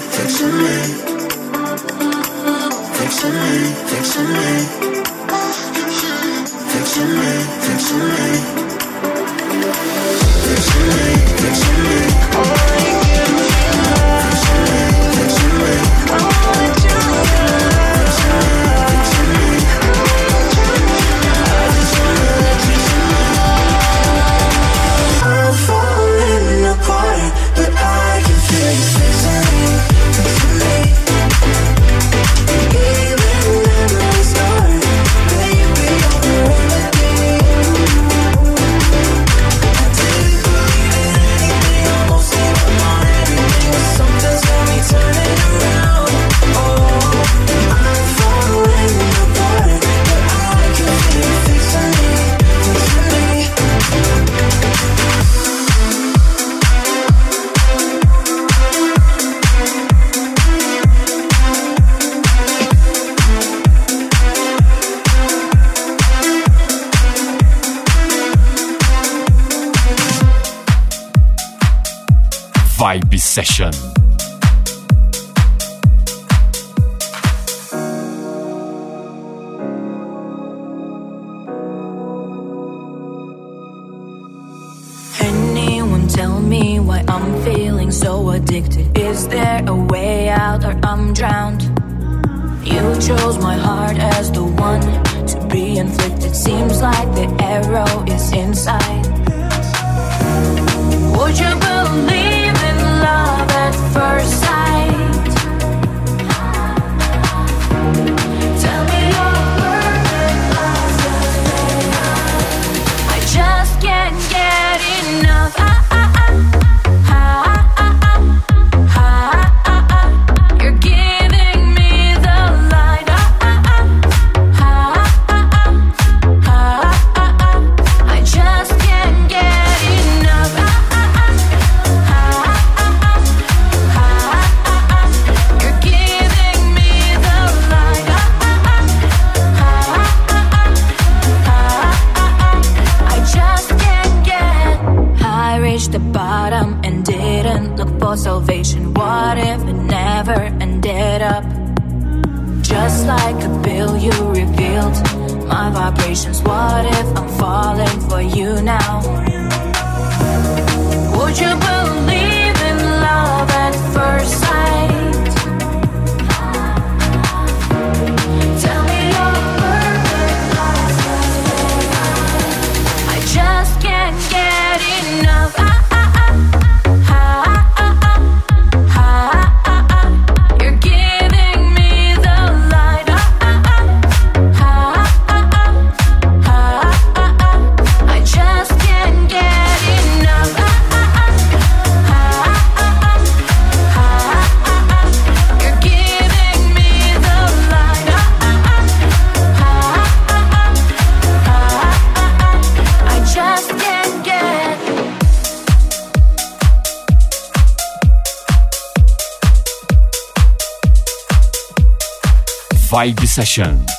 Session. me session. Session.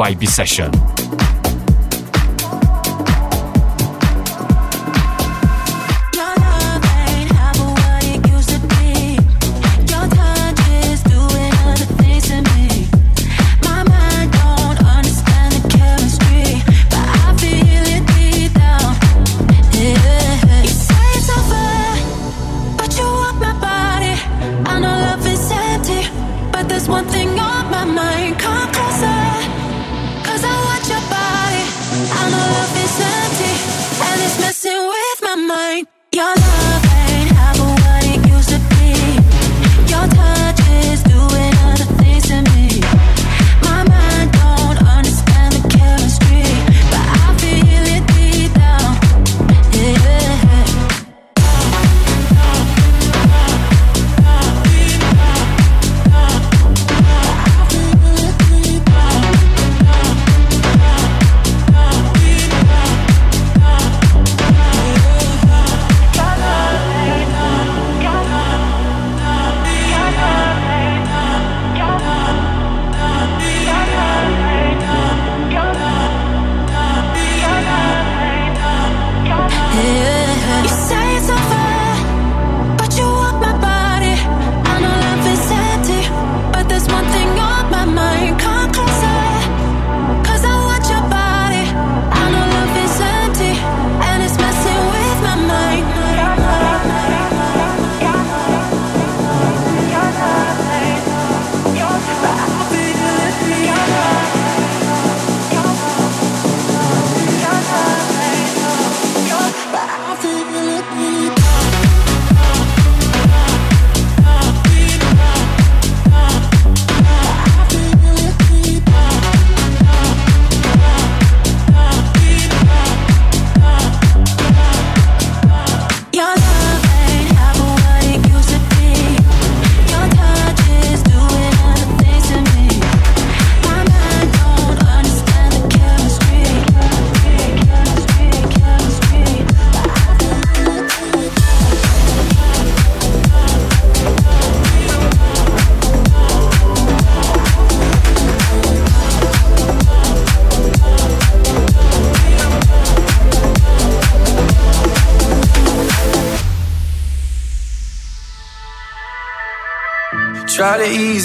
Vibe Session.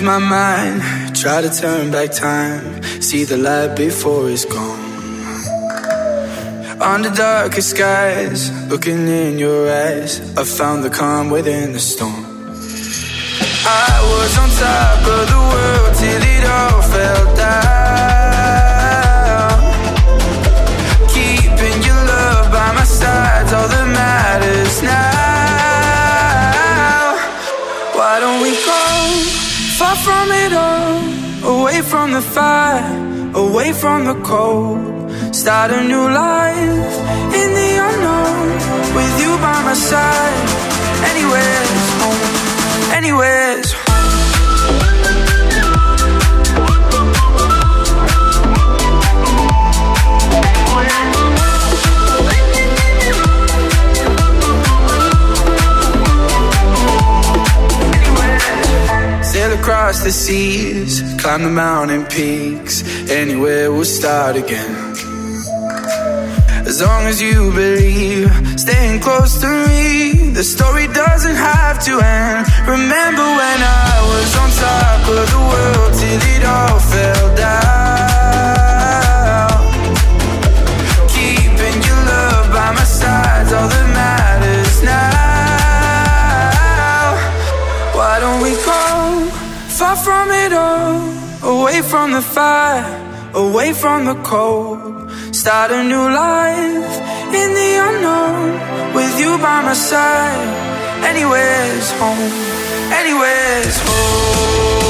My mind. Try to turn back time. See the light before it's gone. Under darkest skies, looking in your eyes, I found the calm within the storm. I was on top of the world till it all fell down. From it all, away from the fire, away from the cold. Start a new life in the unknown, with you by my side. Anywhere's home, anywhere's the seas, climb the mountain peaks, anywhere we'll start again. As long as you believe, staying close to me, the story doesn't have to end. Remember when I was on top of the world till it all fell down. Keeping your love by my side, all that from it all, away from the fire, away from the cold. Start a new life in the unknown, with you by my side. Anywhere's home, anywhere's home.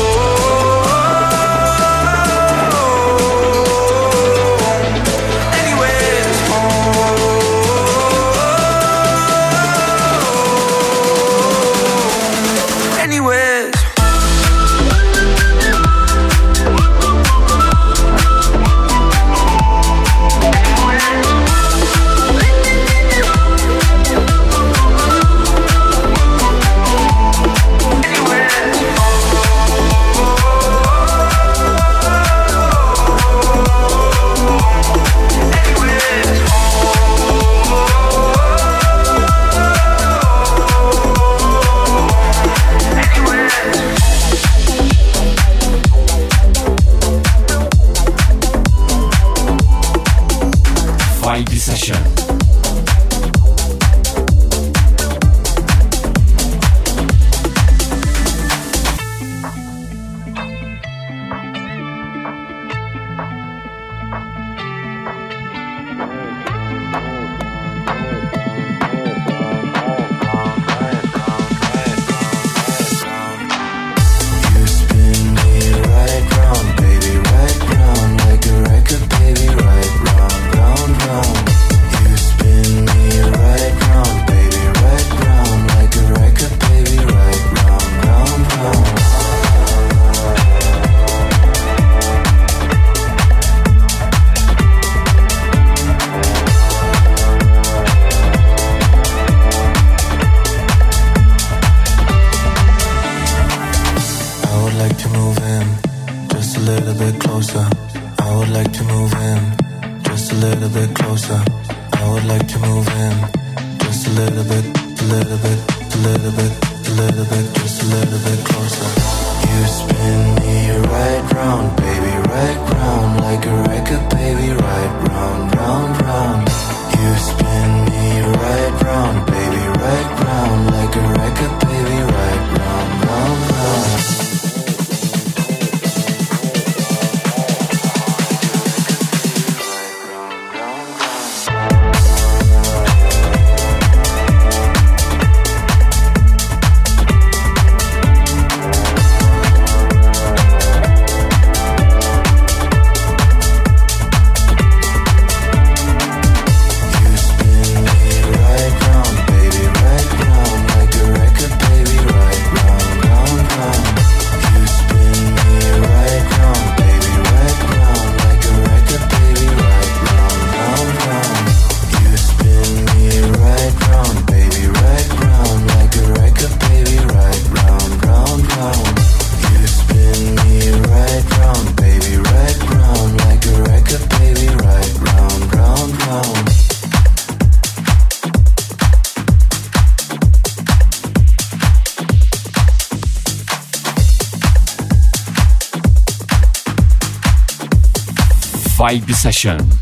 Vibe Session.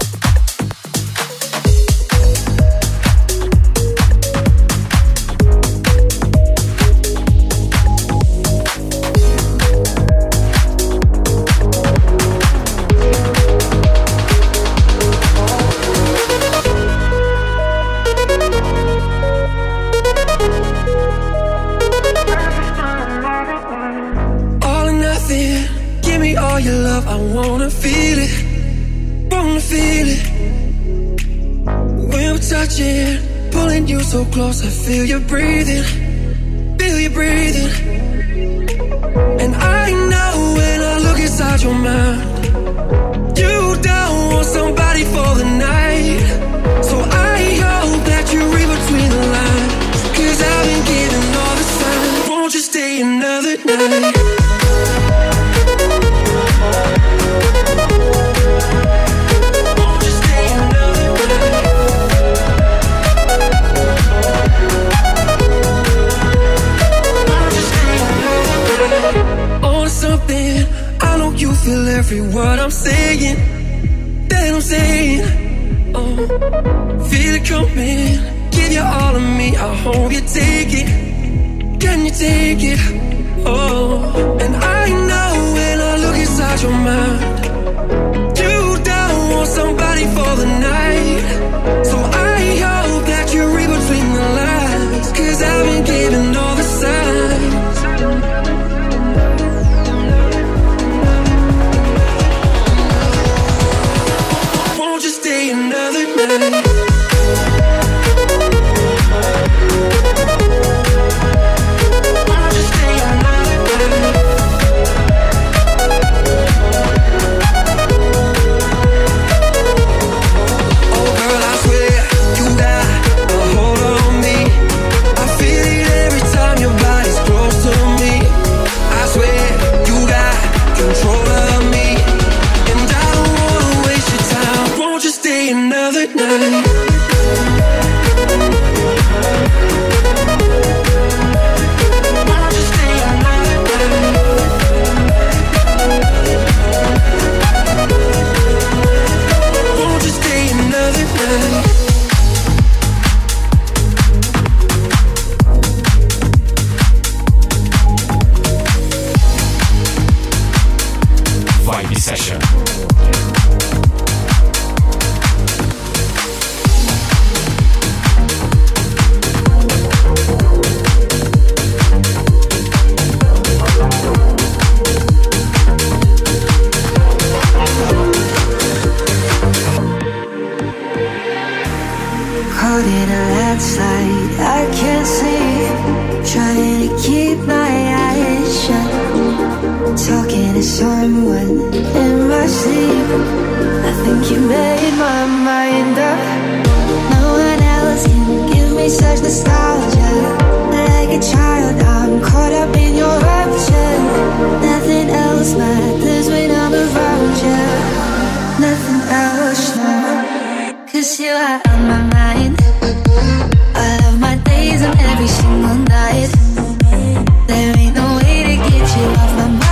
feel you breathing. saying, that I'm saying. Oh, feel it coming. Give you all of me. I hope you take it. Can you take it? Oh, and I know when I look inside your mind, you don't want somebody for the night. So I out in a landslide. I can't sleep, trying to keep my eyes shut. Talking to someone in my sleep. I think you made my mind up. No one else can give me such nostalgia. Like a child, I'm caught up in your rapture. Nothing else matters when I'm around you. Nothing else. Now. Cause you are on my mind losing every single night. There ain't no way to get you off my mind.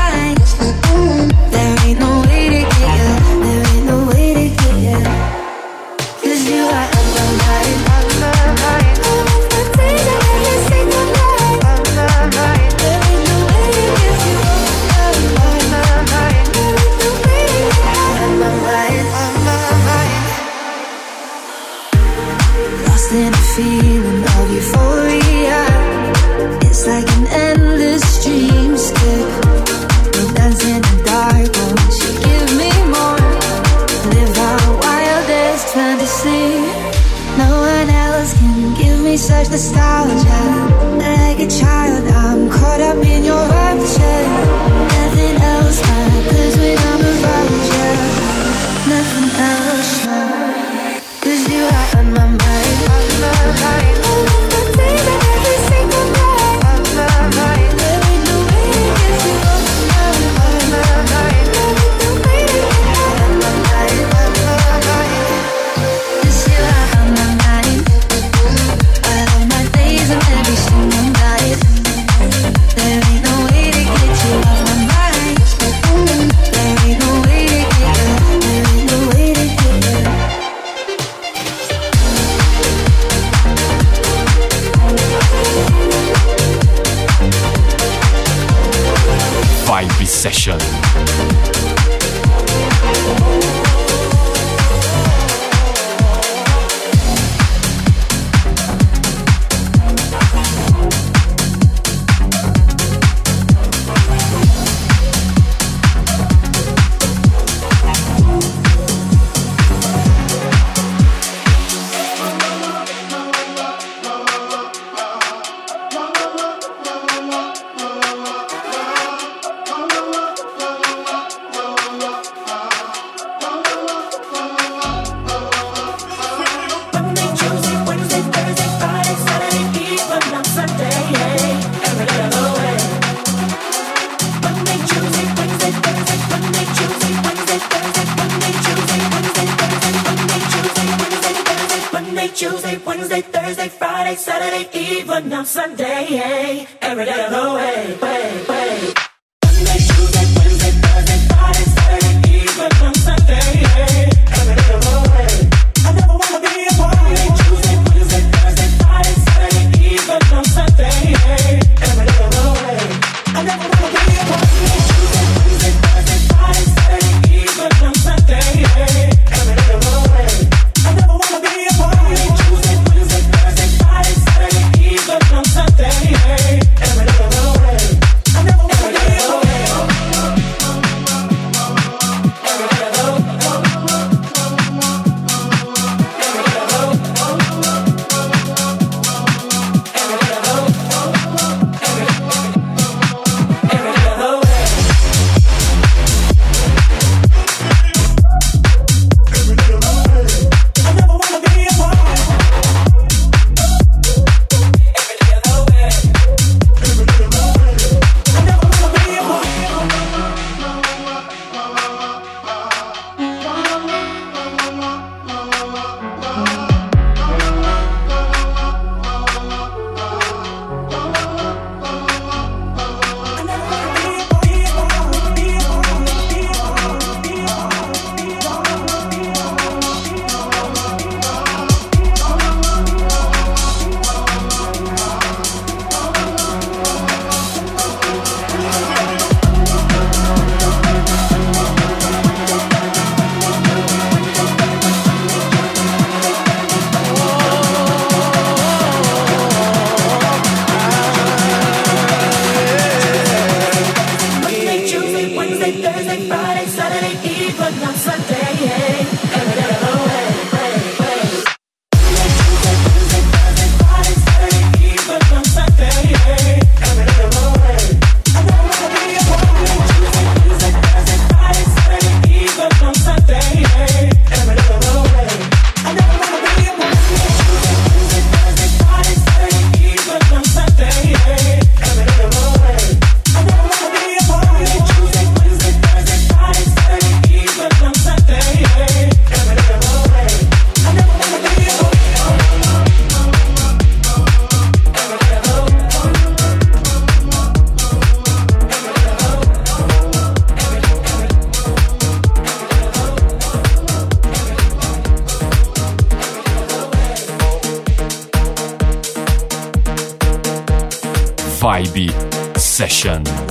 session.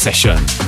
Session.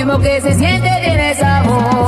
ritmo que se siente tiene sabor.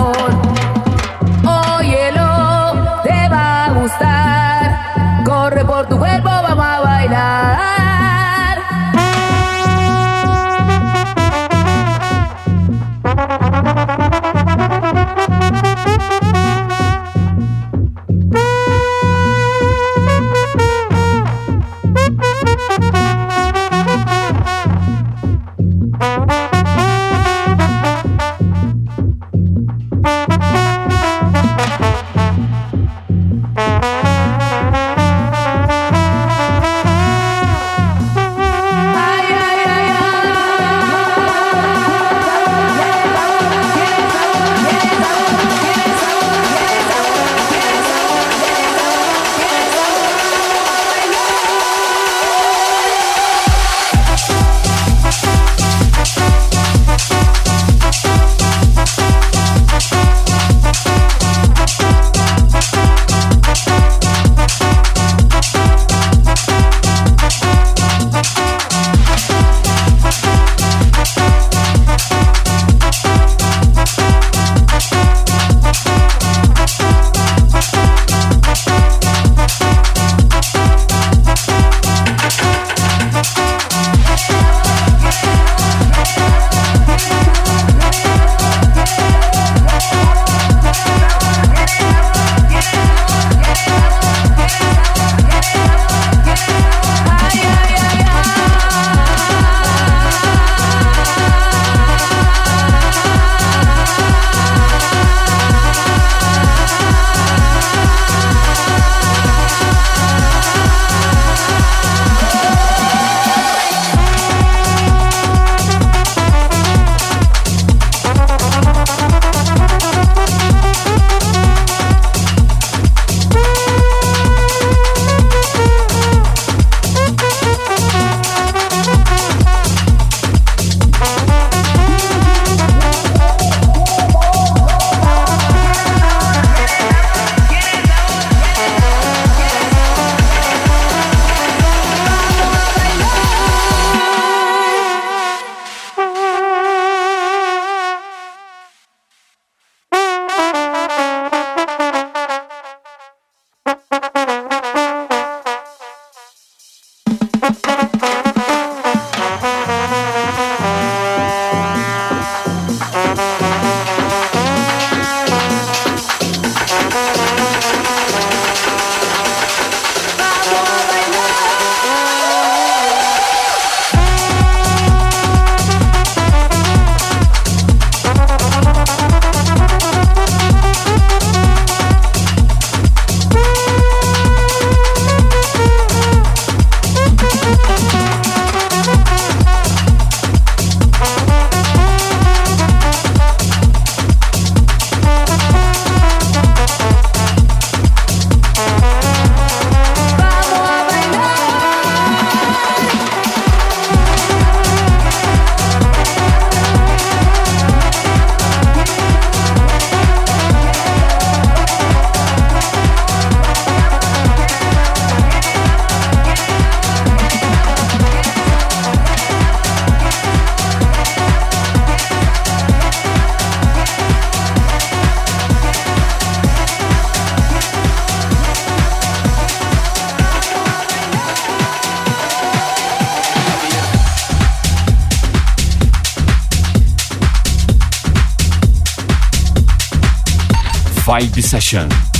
Vibe Session.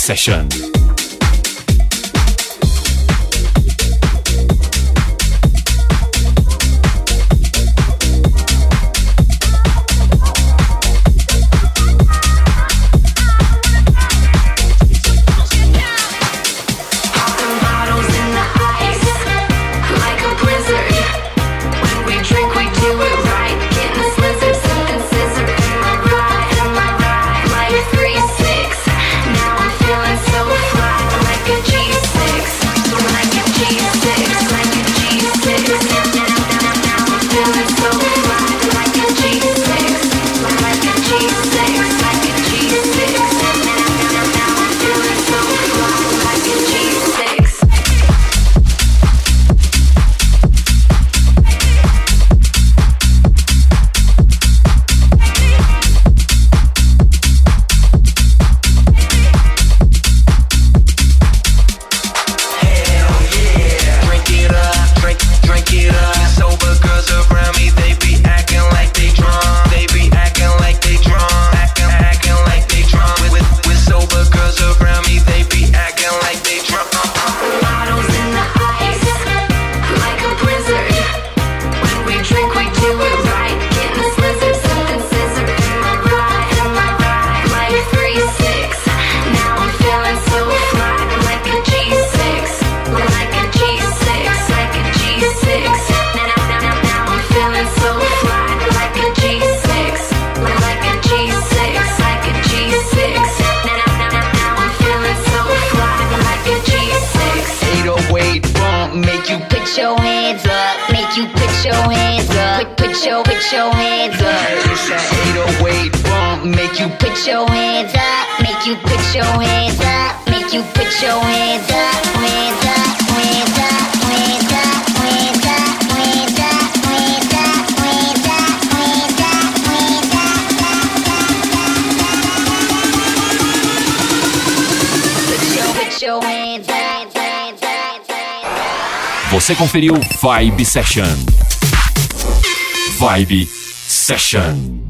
Session. Conferiu Vibe Session. Vibe Session.